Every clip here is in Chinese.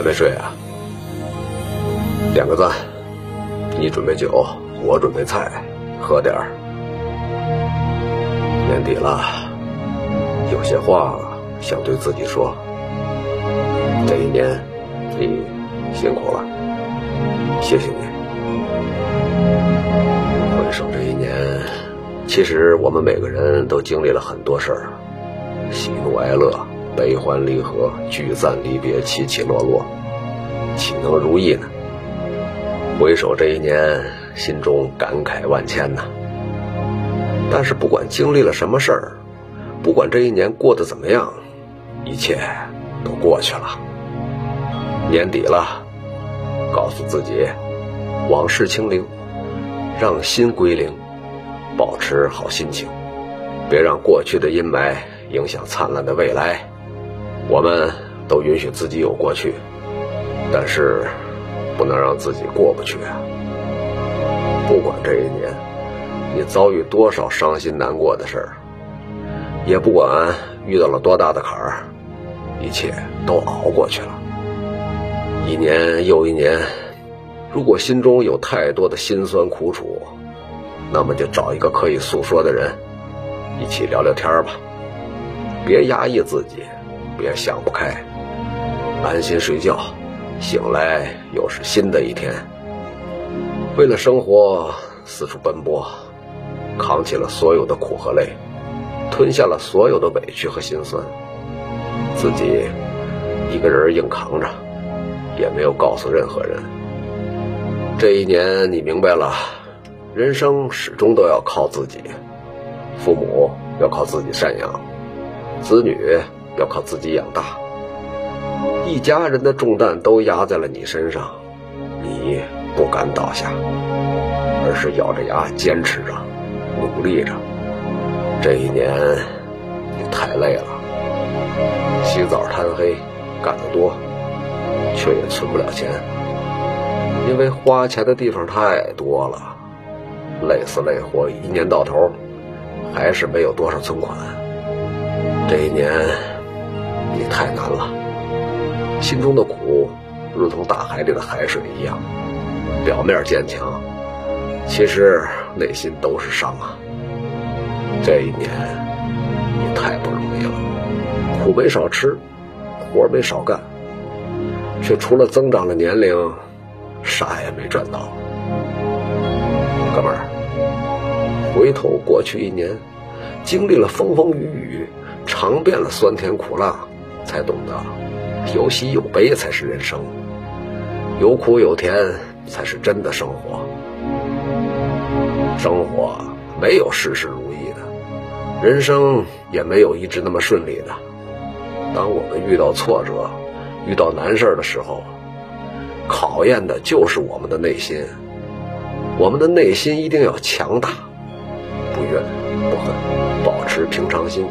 还没睡啊？点个赞，你准备酒，我准备菜，喝点儿。年底了，有些话想对自己说。这一年，你辛苦了，谢谢你。回首这一年，其实我们每个人都经历了很多事儿，喜怒哀乐。悲欢离合，聚散离别，起起落落，岂能如意呢？回首这一年，心中感慨万千呐。但是不管经历了什么事儿，不管这一年过得怎么样，一切都过去了。年底了，告诉自己，往事清零，让心归零，保持好心情，别让过去的阴霾影响灿烂的未来。我们都允许自己有过去，但是不能让自己过不去啊！不管这一年你遭遇多少伤心难过的事儿，也不管遇到了多大的坎儿，一切都熬过去了。一年又一年，如果心中有太多的辛酸苦楚，那么就找一个可以诉说的人，一起聊聊天吧，别压抑自己。别想不开，安心睡觉，醒来又是新的一天。为了生活四处奔波，扛起了所有的苦和累，吞下了所有的委屈和心酸，自己一个人硬扛着，也没有告诉任何人。这一年你明白了，人生始终都要靠自己，父母要靠自己赡养，子女。要靠自己养大，一家人的重担都压在了你身上，你不敢倒下，而是咬着牙坚持着，努力着。这一年你太累了，起早贪黑，干得多，却也存不了钱，因为花钱的地方太多了，累死累活，一年到头还是没有多少存款。这一年。你太难了，心中的苦如同大海里的海水一样，表面坚强，其实内心都是伤啊。这一年你太不容易了，苦没少吃，活没少干，却除了增长了年龄，啥也没赚到。哥们儿，回头过去一年，经历了风风雨雨，尝遍了酸甜苦辣。才懂得，有喜有悲才是人生，有苦有甜才是真的生活。生活没有事事如意的，人生也没有一直那么顺利的。当我们遇到挫折、遇到难事的时候，考验的就是我们的内心。我们的内心一定要强大，不怨不恨，保持平常心，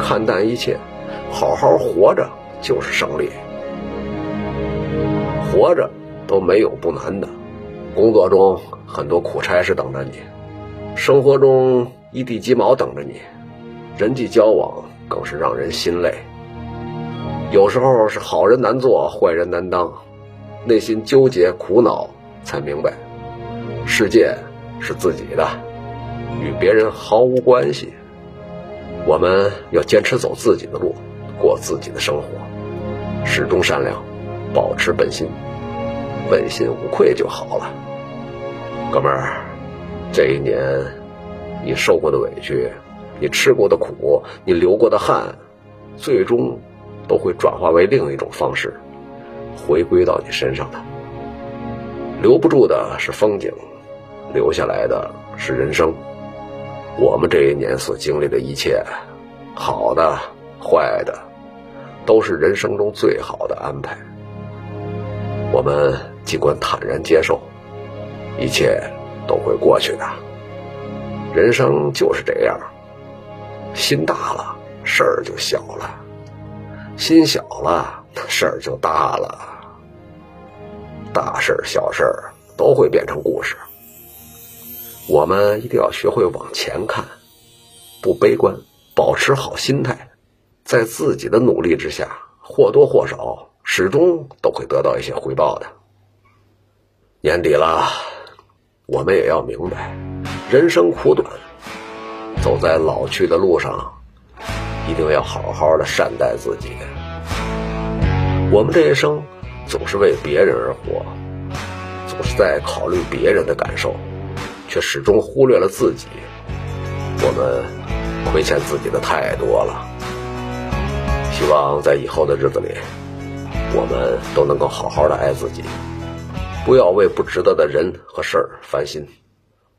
看淡一切。好好活着就是胜利，活着都没有不难的。工作中很多苦差事等着你，生活中一地鸡毛等着你，人际交往更是让人心累。有时候是好人难做，坏人难当，内心纠结苦恼，才明白世界是自己的，与别人毫无关系。我们要坚持走自己的路。过自己的生活，始终善良，保持本心，问心无愧就好了。哥们儿，这一年你受过的委屈，你吃过的苦，你流过的汗，最终都会转化为另一种方式，回归到你身上的。留不住的是风景，留下来的是人生。我们这一年所经历的一切，好的、坏的。都是人生中最好的安排。我们尽管坦然接受，一切都会过去的。人生就是这样，心大了事儿就小了，心小了事儿就大了。大事小事都会变成故事。我们一定要学会往前看，不悲观，保持好心态。在自己的努力之下，或多或少始终都会得到一些回报的。年底了，我们也要明白，人生苦短，走在老去的路上，一定要好好的善待自己。我们这一生总是为别人而活，总是在考虑别人的感受，却始终忽略了自己。我们亏欠自己的太多了。希望在以后的日子里，我们都能够好好的爱自己。不要为不值得的人和事儿烦心，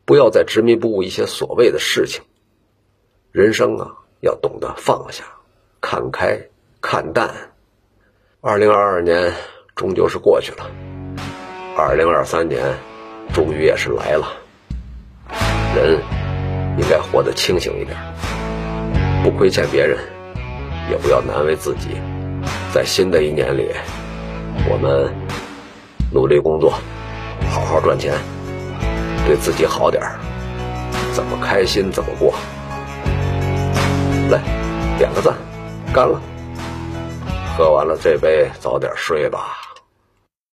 不要再执迷不悟一些所谓的事情。人生啊，要懂得放下，看开，看淡。二零二二年终究是过去了，二零二三年终于也是来了。人应该活得清醒一点，不亏欠别人，也不要难为自己。在新的一年里，我们。努力工作，好好赚钱，对自己好点儿，怎么开心怎么过。来，点个赞，干了！喝完了这杯，早点睡吧。